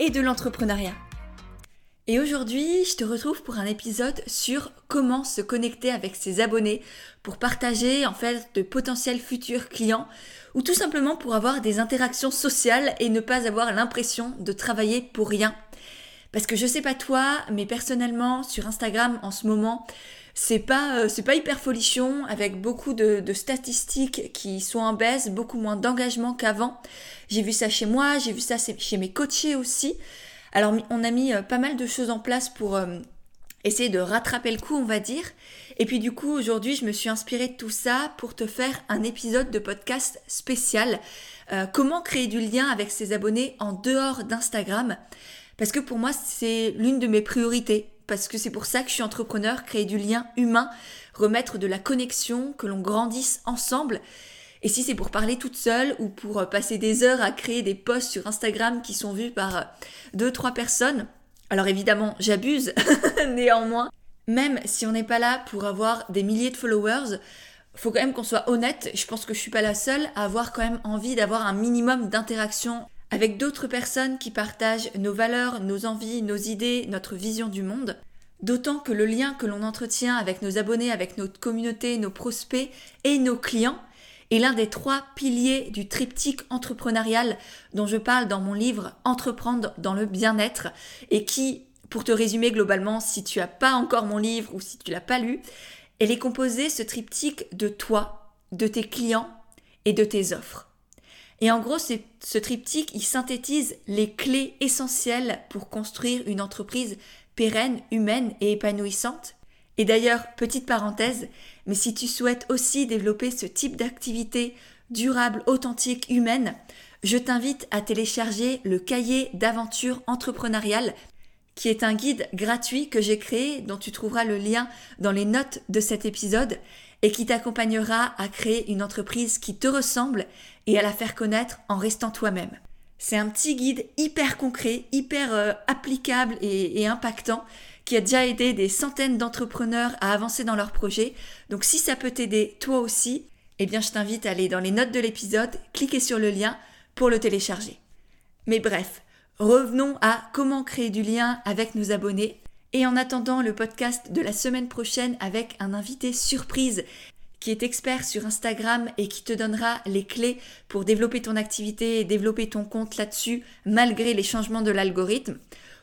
et de l'entrepreneuriat. Et aujourd'hui, je te retrouve pour un épisode sur comment se connecter avec ses abonnés pour partager en fait de potentiels futurs clients ou tout simplement pour avoir des interactions sociales et ne pas avoir l'impression de travailler pour rien. Parce que je sais pas toi, mais personnellement sur Instagram en ce moment, c'est pas euh, pas hyper folichon avec beaucoup de, statistiques qui sont en baisse, beaucoup moins d'engagement qu'avant. J'ai vu ça chez moi, j'ai vu ça chez mes coachés aussi. Alors on a mis euh, pas mal de choses en place pour euh, essayer de rattraper le coup, on va dire. Et puis du coup, aujourd'hui, je me suis inspirée de tout ça pour te faire un épisode de podcast spécial. Euh, comment créer du lien avec ses abonnés en dehors d'Instagram Parce que pour moi, c'est l'une de mes priorités. Parce que c'est pour ça que je suis entrepreneur, créer du lien humain, remettre de la connexion, que l'on grandisse ensemble. Et si c'est pour parler toute seule ou pour euh, passer des heures à créer des posts sur Instagram qui sont vus par euh, deux, trois personnes, alors évidemment, j'abuse, néanmoins. Même si on n'est pas là pour avoir des milliers de followers, faut quand même qu'on soit honnête. Je pense que je suis pas la seule à avoir quand même envie d'avoir un minimum d'interaction avec d'autres personnes qui partagent nos valeurs, nos envies, nos idées, notre vision du monde. D'autant que le lien que l'on entretient avec nos abonnés, avec notre communauté, nos prospects et nos clients, est l'un des trois piliers du triptyque entrepreneurial dont je parle dans mon livre Entreprendre dans le bien-être et qui, pour te résumer globalement, si tu n'as pas encore mon livre ou si tu l'as pas lu, elle est composée, ce triptyque, de toi, de tes clients et de tes offres. Et en gros, ce triptyque, il synthétise les clés essentielles pour construire une entreprise pérenne, humaine et épanouissante et d'ailleurs, petite parenthèse, mais si tu souhaites aussi développer ce type d'activité durable, authentique, humaine, je t'invite à télécharger le cahier d'aventure entrepreneuriale qui est un guide gratuit que j'ai créé dont tu trouveras le lien dans les notes de cet épisode et qui t'accompagnera à créer une entreprise qui te ressemble et à la faire connaître en restant toi-même. C'est un petit guide hyper concret, hyper euh, applicable et impactant qui a déjà aidé des centaines d'entrepreneurs à avancer dans leurs projets. Donc si ça peut t'aider toi aussi, eh bien je t'invite à aller dans les notes de l'épisode, cliquer sur le lien pour le télécharger. Mais bref, revenons à comment créer du lien avec nos abonnés. Et en attendant le podcast de la semaine prochaine avec un invité surprise qui est expert sur Instagram et qui te donnera les clés pour développer ton activité et développer ton compte là-dessus malgré les changements de l'algorithme.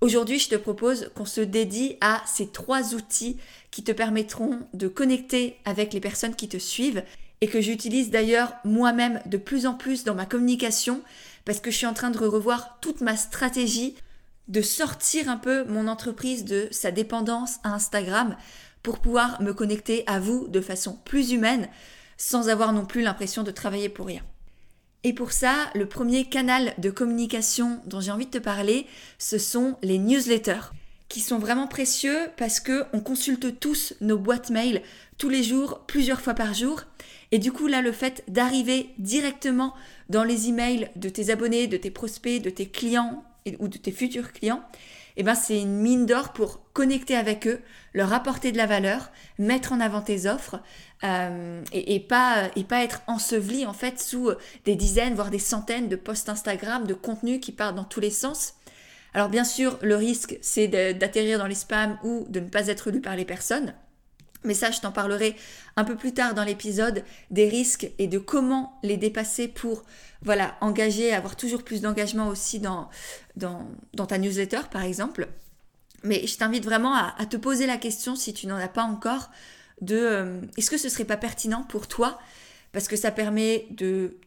Aujourd'hui, je te propose qu'on se dédie à ces trois outils qui te permettront de connecter avec les personnes qui te suivent et que j'utilise d'ailleurs moi-même de plus en plus dans ma communication parce que je suis en train de revoir toute ma stratégie de sortir un peu mon entreprise de sa dépendance à Instagram pour pouvoir me connecter à vous de façon plus humaine sans avoir non plus l'impression de travailler pour rien. Et pour ça, le premier canal de communication dont j'ai envie de te parler, ce sont les newsletters qui sont vraiment précieux parce que on consulte tous nos boîtes mail tous les jours, plusieurs fois par jour. Et du coup, là, le fait d'arriver directement dans les emails de tes abonnés, de tes prospects, de tes clients ou de tes futurs clients, eh ben, c'est une mine d'or pour connecter avec eux, leur apporter de la valeur, mettre en avant tes offres euh, et, pas, et pas être enseveli en fait sous des dizaines, voire des centaines de posts Instagram, de contenus qui partent dans tous les sens. Alors bien sûr, le risque, c'est d'atterrir dans les spams ou de ne pas être lu par les personnes. Mais ça, je t'en parlerai un peu plus tard dans l'épisode des risques et de comment les dépasser pour voilà, engager, avoir toujours plus d'engagement aussi dans, dans, ta newsletter, par exemple. Mais je t'invite vraiment à, te poser la question, si tu n'en as pas encore, de euh, est-ce que ce serait pas pertinent pour toi? Parce que ça permet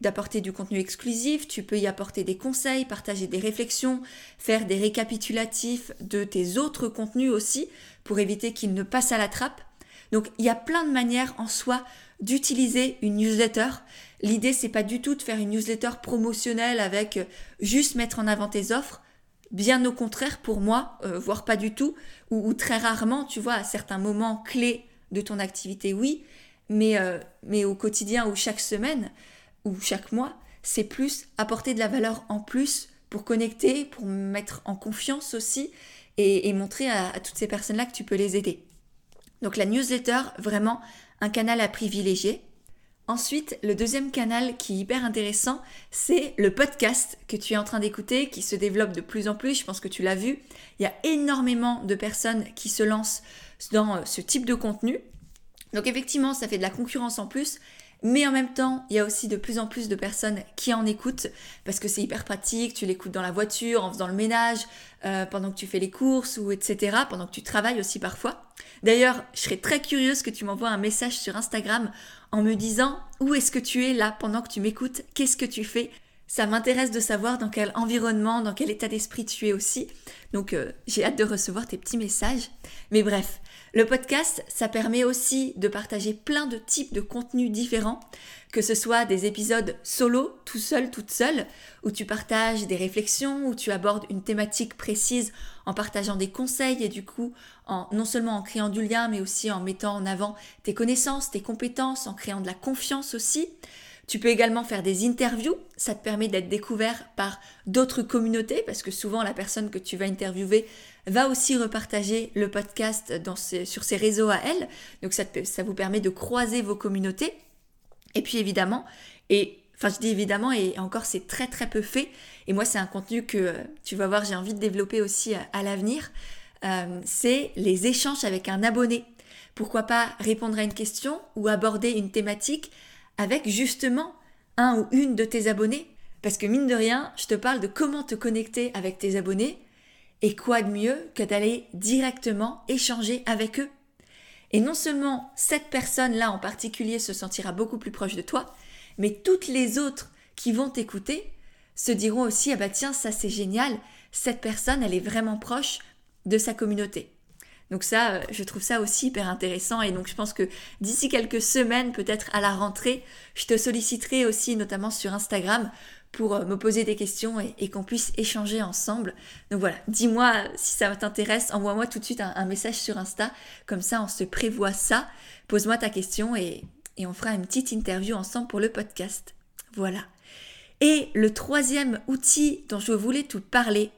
d'apporter du contenu exclusif, tu peux y apporter des conseils, partager des réflexions, faire des récapitulatifs de tes autres contenus aussi pour éviter qu'ils ne passent à la trappe. Donc il y a plein de manières en soi d'utiliser une newsletter. L'idée c'est pas du tout de faire une newsletter promotionnelle avec euh, juste mettre en avant tes offres. Bien au contraire pour moi, euh, voire pas du tout, ou, très rarement, tu vois, à certains moments clés de ton activité, oui, mais, euh, mais au quotidien ou chaque semaine ou chaque mois, c'est plus apporter de la valeur en plus pour connecter, pour mettre en confiance aussi et, montrer à, à toutes ces personnes-là que tu peux les aider. Donc la newsletter, vraiment un canal à privilégier. Ensuite, le deuxième canal qui est hyper intéressant, c'est le podcast que tu es en train d'écouter, qui se développe de plus en plus. Je pense que tu l'as vu. Il y a énormément de personnes qui se lancent dans ce type de contenu. Donc effectivement, ça fait de la concurrence en plus. Mais en même temps, il y a aussi de plus en plus de personnes qui en écoutent parce que c'est hyper pratique. Tu l'écoutes dans la voiture, en faisant le ménage, euh, pendant que tu fais les courses ou etc. Pendant que tu travailles aussi parfois. D'ailleurs, je serais très curieuse que tu m'envoies un message sur Instagram en me disant où est-ce que tu es là pendant que tu m'écoutes, qu'est-ce que tu fais? Ça m'intéresse de savoir dans quel environnement, dans quel état d'esprit tu es aussi. Donc euh, j'ai hâte de recevoir tes petits messages. Mais bref, le podcast, ça permet aussi de partager plein de types de contenus différents, que ce soit des épisodes solo, tout seul, toute seule, où tu partages des réflexions, où tu abordes une thématique précise en partageant des conseils et du coup, non seulement en créant du lien, mais aussi en mettant en avant tes connaissances, tes compétences, en créant de la confiance aussi. Tu peux également faire des interviews, ça te permet d'être découvert par d'autres communautés parce que souvent la personne que tu vas interviewer va aussi repartager le podcast sur ses réseaux à elle. Donc ça, ça vous permet de croiser vos communautés. Et puis évidemment, et enfin je dis évidemment, et encore c'est très très peu fait. Et moi c'est un contenu que tu vas voir, j'ai envie de développer aussi à, l'avenir. Euh, c'est les échanges avec un abonné. Pourquoi pas répondre à une question ou aborder une thématique avec justement un ou une de tes abonnés? Parce que mine de rien, je te parle de comment te connecter avec tes abonnés et quoi de mieux que d'aller directement échanger avec eux Et non seulement cette personne-là en particulier se sentira beaucoup plus proche de toi, mais toutes les autres qui vont t'écouter se diront aussi ah bah tiens ça c'est génial, cette personne elle est vraiment proche de sa communauté. Donc ça, euh, je trouve ça aussi hyper intéressant et donc je pense que d'ici quelques semaines, peut-être à la rentrée, je te solliciterai aussi notamment sur Instagram pour euh, me poser des questions et, qu'on puisse échanger ensemble. Donc voilà, dis-moi si ça t'intéresse, envoie-moi tout de suite un, message sur Insta, comme ça on se prévoit ça, pose-moi ta question et, on fera une petite interview ensemble pour le podcast. Voilà. Et le troisième outil dont je voulais te parler,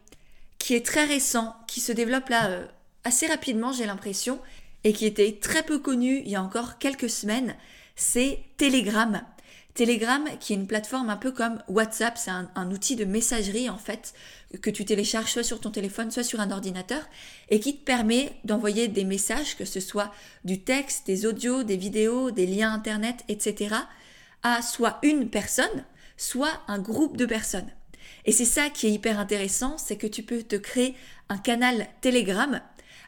qui est très récent, qui se développe là euh, assez rapidement j'ai l'impression, et qui était très peu connu il y a encore quelques semaines, c'est Telegram. Telegram, qui est une plateforme un peu comme WhatsApp, c'est un, outil de messagerie en fait que tu télécharges soit sur ton téléphone, soit sur un ordinateur, et qui te permet d'envoyer des messages, que ce soit du texte, des audios, des vidéos, des liens internet, etc., à soit une personne, soit un groupe de personnes. Et c'est ça qui est hyper intéressant, c'est que tu peux te créer un canal Telegram.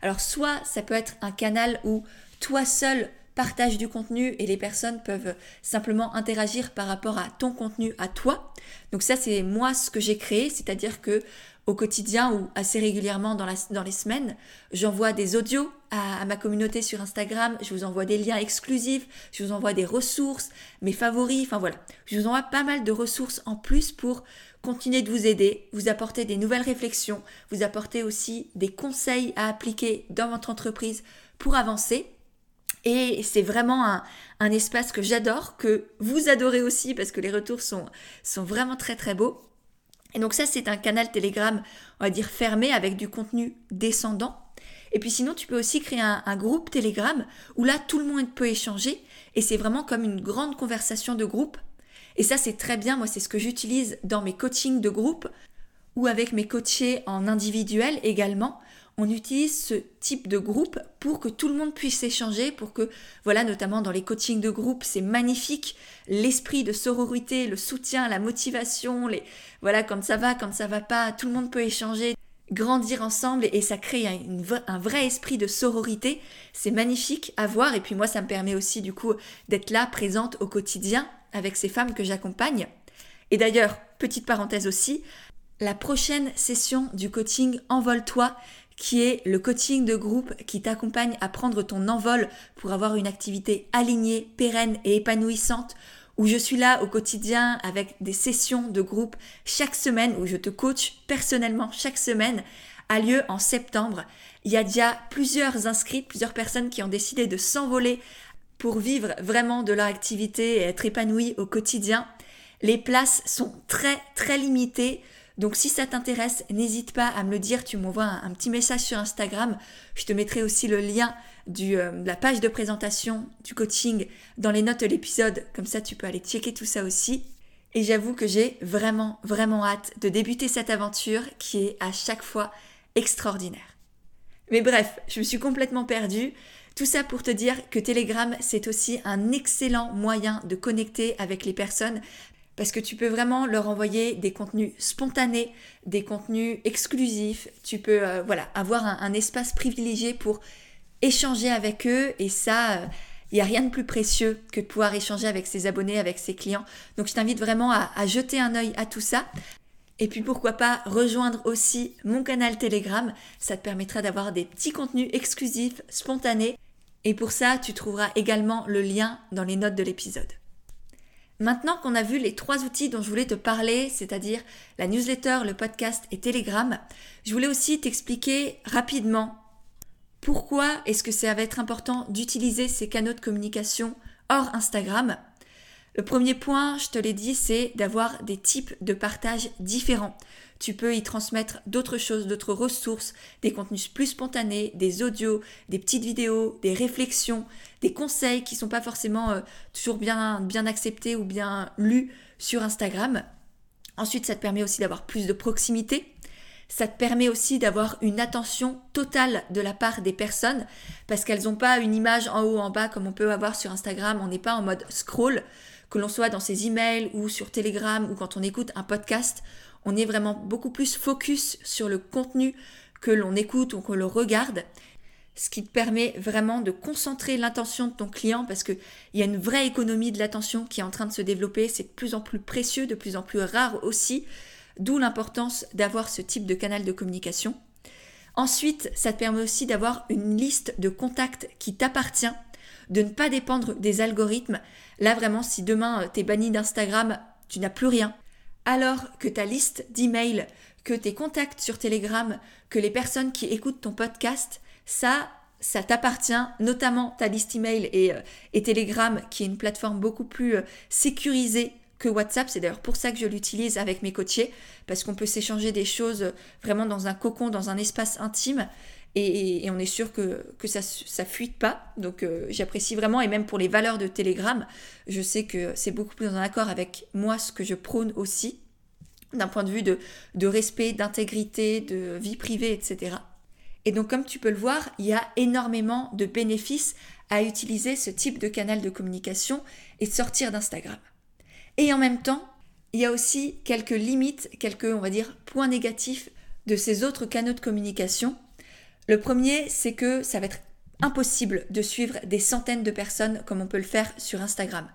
Alors soit ça peut être un canal où toi seul partage du contenu et les personnes peuvent simplement interagir par rapport à ton contenu à toi. Donc ça c'est moi ce que j'ai créé, c'est-à-dire que au quotidien ou assez régulièrement dans, les semaines, j'envoie des audios à, ma communauté sur Instagram, je vous envoie des liens exclusifs, je vous envoie des ressources, mes favoris, enfin voilà, je vous envoie pas mal de ressources en plus pour continuer de vous aider, vous apporter des nouvelles réflexions, vous apporter aussi des conseils à appliquer dans votre entreprise pour avancer. Et c'est vraiment un, espace que j'adore, que vous adorez aussi parce que les retours sont, vraiment très très beaux. Et donc ça, c'est un canal Telegram, on va dire fermé avec du contenu descendant. Et puis sinon, tu peux aussi créer un, un, groupe Telegram où là, tout le monde peut échanger et c'est vraiment comme une grande conversation de groupe. Et ça, c'est très bien. Moi, c'est ce que j'utilise dans mes coachings de groupe ou avec mes coachés en individuel également on utilise ce type de groupe pour que tout le monde puisse échanger, pour que, voilà, notamment dans les coachings de groupe, c'est magnifique, l'esprit de sororité, le soutien, la motivation, les, voilà, quand ça va, quand ça va pas, tout le monde peut échanger, grandir ensemble et ça crée un, vrai esprit de sororité. C'est magnifique à voir et puis moi, ça me permet aussi, du coup, d'être là, présente au quotidien avec ces femmes que j'accompagne. Et d'ailleurs, petite parenthèse aussi, la prochaine session du coaching Envole-toi, qui est le coaching de groupe qui t'accompagne à prendre ton envol pour avoir une activité alignée, pérenne et épanouissante, où je suis là au quotidien avec des sessions de groupe chaque semaine, où je te coach personnellement chaque semaine, a lieu en septembre. Il y a déjà plusieurs inscrits, plusieurs personnes qui ont décidé de s'envoler pour vivre vraiment de leur activité et être épanouies au quotidien. Les places sont très très limitées. Donc si ça t'intéresse, n'hésite pas à me le dire, tu m'envoies un, petit message sur Instagram. Je te mettrai aussi le lien euh, de la page de présentation du coaching dans les notes de l'épisode. Comme ça, tu peux aller checker tout ça aussi. Et j'avoue que j'ai vraiment, vraiment hâte de débuter cette aventure qui est à chaque fois extraordinaire. Mais bref, je me suis complètement perdue. Tout ça pour te dire que Telegram, c'est aussi un excellent moyen de connecter avec les personnes parce que tu peux vraiment leur envoyer des contenus spontanés, des contenus exclusifs. Tu peux euh, voilà avoir un, espace privilégié pour échanger avec eux et ça, il euh, n'y a rien de plus précieux que de pouvoir échanger avec ses abonnés, avec ses clients. Donc je t'invite vraiment à, à jeter un œil à tout ça. Et puis pourquoi pas rejoindre aussi mon canal Telegram, ça te permettra d'avoir des petits contenus exclusifs, spontanés. Et pour ça, tu trouveras également le lien dans les notes de l'épisode. Maintenant qu'on a vu les trois outils dont je voulais te parler, c'est-à-dire la newsletter, le podcast et Telegram, je voulais aussi t'expliquer rapidement pourquoi est-ce que ça va être important d'utiliser ces canaux de communication hors Instagram. Le premier point, je te l'ai dit, c'est d'avoir des types de partage différents. Tu peux y transmettre d'autres choses, d'autres ressources, des contenus plus spontanés, des audios, des petites vidéos, des réflexions, des conseils qui ne sont pas forcément euh, toujours bien, bien acceptés ou bien lus sur Instagram. Ensuite, ça te permet aussi d'avoir plus de proximité. Ça te permet aussi d'avoir une attention totale de la part des personnes parce qu'elles n'ont pas une image en haut, en bas comme on peut avoir sur Instagram. On n'est pas en mode scroll, que l'on soit dans ses emails ou sur Telegram ou quand on écoute un podcast on est vraiment beaucoup plus focus sur le contenu que l'on écoute ou que l'on regarde, ce qui te permet vraiment de concentrer l'intention de ton client parce qu'il y a une vraie économie de l'attention qui est en train de se développer, c'est de plus en plus précieux, de plus en plus rare aussi, d'où l'importance d'avoir ce type de canal de communication. Ensuite, ça te permet aussi d'avoir une liste de contacts qui t'appartient, de ne pas dépendre des algorithmes. Là vraiment, si demain euh, tu es banni d'Instagram, tu n'as plus rien alors que ta liste d'emails, que tes contacts sur Telegram, que les personnes qui écoutent ton podcast, ça, ça t'appartient, notamment ta liste email et, euh, Telegram, qui est une plateforme beaucoup plus euh, sécurisée que WhatsApp. C'est d'ailleurs pour ça que je l'utilise avec mes coachés, parce qu'on peut s'échanger des choses vraiment dans un cocon, dans un espace intime. Et, on est sûr que, ça ne fuite pas. Donc j'apprécie vraiment, et même pour les valeurs de Telegram, je sais que c'est beaucoup plus en accord avec moi ce que je prône aussi, d'un point de vue de, de respect, d'intégrité, de vie privée, etc. Et donc comme tu peux le voir, il y a énormément de bénéfices à utiliser ce type de canal de communication et de sortir d'Instagram. Et en même temps, il y a aussi quelques limites, quelques, on va dire, points négatifs de ces autres canaux de communication le premier, c'est que ça va être impossible de suivre des centaines de personnes comme on peut le faire sur Instagram.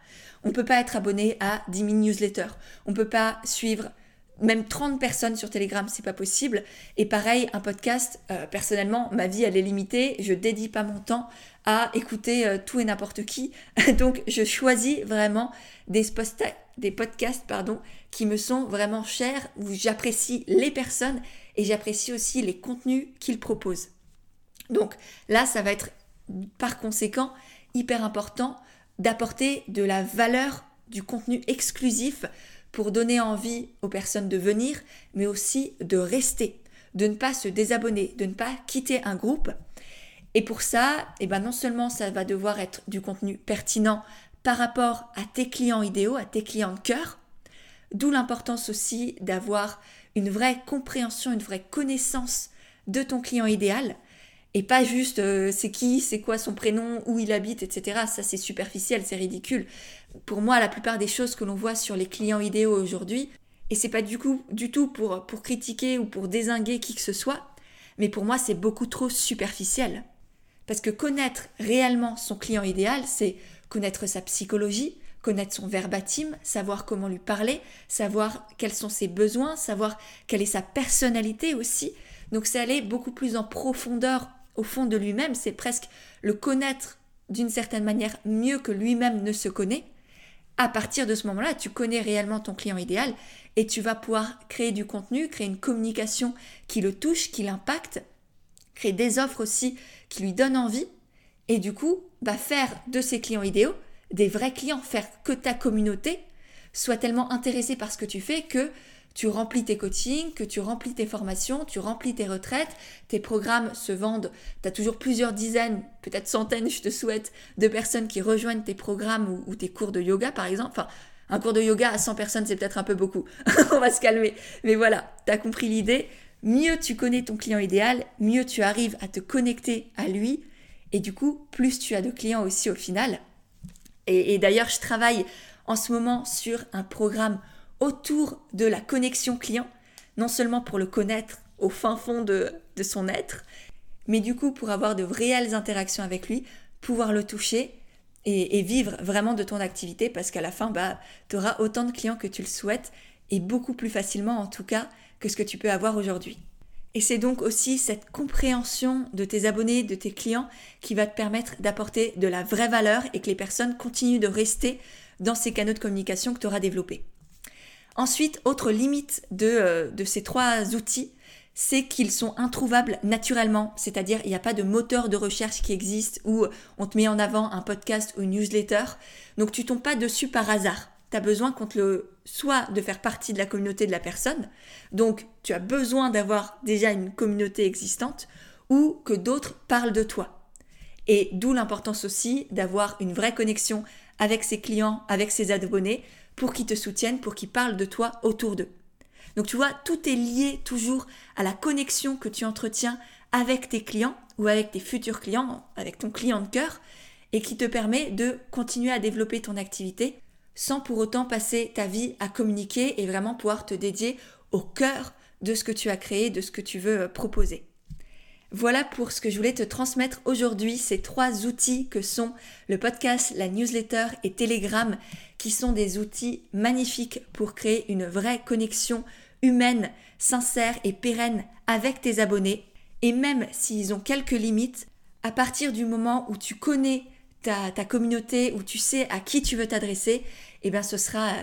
On ne peut pas être abonné à 10 000 newsletters. On ne peut pas suivre même 30 personnes sur Telegram, c'est pas possible. Et pareil, un podcast, euh, personnellement, ma vie elle est limitée. Je dédie pas mon temps à écouter euh, tout et n'importe qui. Donc je choisis vraiment des, podcasts qui me sont vraiment chers, où j'apprécie les personnes et j'apprécie aussi les contenus qu'ils proposent. Donc là, ça va être par conséquent hyper important d'apporter de la valeur, du contenu exclusif pour donner envie aux personnes de venir, mais aussi de rester, de ne pas se désabonner, de ne pas quitter un groupe. Et pour ça, eh ben non seulement ça va devoir être du contenu pertinent par rapport à tes clients idéaux, à tes clients de cœur, d'où l'importance aussi d'avoir une vraie compréhension, une vraie connaissance de ton client idéal, et pas juste euh, c'est qui, c'est quoi son prénom, où il habite, etc. Ça c'est superficiel, c'est ridicule. Pour moi, la plupart des choses que l'on voit sur les clients idéaux aujourd'hui, et c'est pas du coup du tout pour, pour critiquer ou pour désinguer qui que ce soit, mais pour moi c'est beaucoup trop superficiel. Parce que connaître réellement son client idéal, c'est connaître sa psychologie, connaître son verbatim, savoir comment lui parler, savoir quels sont ses besoins, savoir quelle est sa personnalité aussi. Donc c'est aller beaucoup plus en profondeur au fond de lui-même, c'est presque le connaître d'une certaine manière mieux que lui-même ne se connaît, à partir de ce moment-là, tu connais réellement ton client idéal et tu vas pouvoir créer du contenu, créer une communication qui le touche, qui l'impacte, créer des offres aussi qui lui donnent envie et du coup, bah, faire de ces clients idéaux des vrais clients, faire que ta communauté soit tellement intéressée par ce que tu fais que tu remplis tes coachings, que tu remplis tes formations, tu remplis tes retraites, tes programmes se vendent, tu as toujours plusieurs dizaines, peut-être centaines, je te souhaite, de personnes qui rejoignent tes programmes ou, tes cours de yoga par exemple. Enfin, un cours de yoga à 100 personnes, c'est peut-être un peu beaucoup. On va se calmer. Mais voilà, tu as compris l'idée. Mieux tu connais ton client idéal, mieux tu arrives à te connecter à lui. Et du coup, plus tu as de clients aussi au final. Et, et d'ailleurs, je travaille en ce moment sur un programme autour de la connexion client, non seulement pour le connaître au fin fond de, son être, mais du coup pour avoir de réelles interactions avec lui, pouvoir le toucher et, vivre vraiment de ton activité parce qu'à la fin, bah, tu auras autant de clients que tu le souhaites et beaucoup plus facilement en tout cas que ce que tu peux avoir aujourd'hui. Et c'est donc aussi cette compréhension de tes abonnés, de tes clients, qui va te permettre d'apporter de la vraie valeur et que les personnes continuent de rester dans ces canaux de communication que tu auras développés. Ensuite, autre limite euh, de, ces trois outils, c'est qu'ils sont introuvables naturellement, c'est-à-dire il n'y a pas de moteur de recherche qui existe où on te met en avant un podcast ou une newsletter, donc tu tombes pas dessus par hasard. Tu as besoin qu'on te le soit de faire partie de la communauté de la personne, donc tu as besoin d'avoir déjà une communauté existante ou que d'autres parlent de toi. Et d'où l'importance aussi d'avoir une vraie connexion avec ses clients, avec ses abonnés, pour qu'ils te soutiennent, pour qu'ils parlent de toi autour d'eux. Donc tu vois, tout est lié toujours à la connexion que tu entretiens avec tes clients ou avec tes futurs clients, avec ton client de cœur, et qui te permet de continuer à développer ton activité sans pour autant passer ta vie à communiquer et vraiment pouvoir te dédier au cœur de ce que tu as créé, de ce que tu veux proposer. Voilà pour ce que je voulais te transmettre aujourd'hui, ces trois outils que sont le podcast, la newsletter et Telegram, qui sont des outils magnifiques pour créer une vraie connexion humaine, sincère et pérenne avec tes abonnés. Et même s'ils ont quelques limites, à partir du moment où tu connais ta, communauté, où tu sais à qui tu veux t'adresser, eh bien ce sera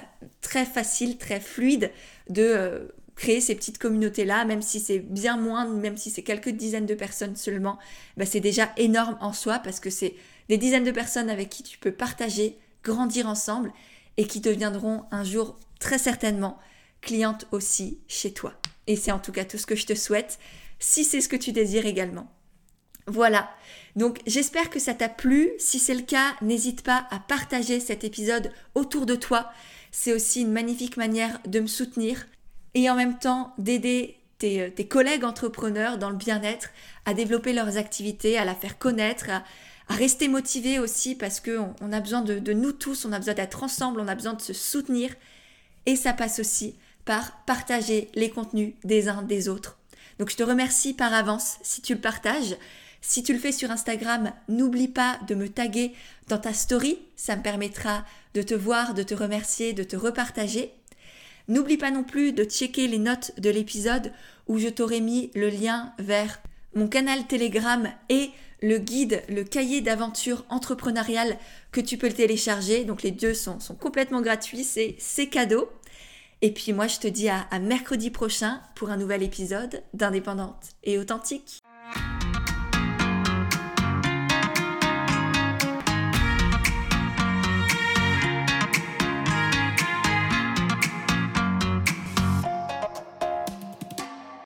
très facile, très fluide de euh, créer ces petites communautés-là, même si c'est bien moins, même si c'est quelques dizaines de personnes seulement, bah c'est déjà énorme en soi parce que c'est des dizaines de personnes avec qui tu peux partager, grandir ensemble et qui deviendront un jour très certainement clientes aussi chez toi. Et c'est en tout cas tout ce que je te souhaite, si c'est ce que tu désires également. Voilà, donc j'espère que ça t'a plu. Si c'est le cas, n'hésite pas à partager cet épisode autour de toi. C'est aussi une magnifique manière de me soutenir et en même temps d'aider tes, collègues entrepreneurs dans le bien-être à développer leurs activités, à la faire connaître, à, rester motivés aussi parce qu'on on a besoin de nous tous, on a besoin d'être ensemble, on a besoin de se soutenir. Et ça passe aussi par partager les contenus des uns des autres. Donc je te remercie par avance si tu le partages. Si tu le fais sur Instagram, n'oublie pas de me taguer dans ta story, ça me permettra de te voir, de te remercier, de te repartager. N'oublie pas non plus de checker les notes de l'épisode où je t'aurai mis le lien vers mon canal Telegram et le guide, le cahier d'aventure entrepreneuriale que tu peux télécharger. Donc les deux sont, complètement gratuits, c'est cadeau. Et puis moi je te dis à mercredi prochain pour un nouvel épisode d'Indépendante et authentique.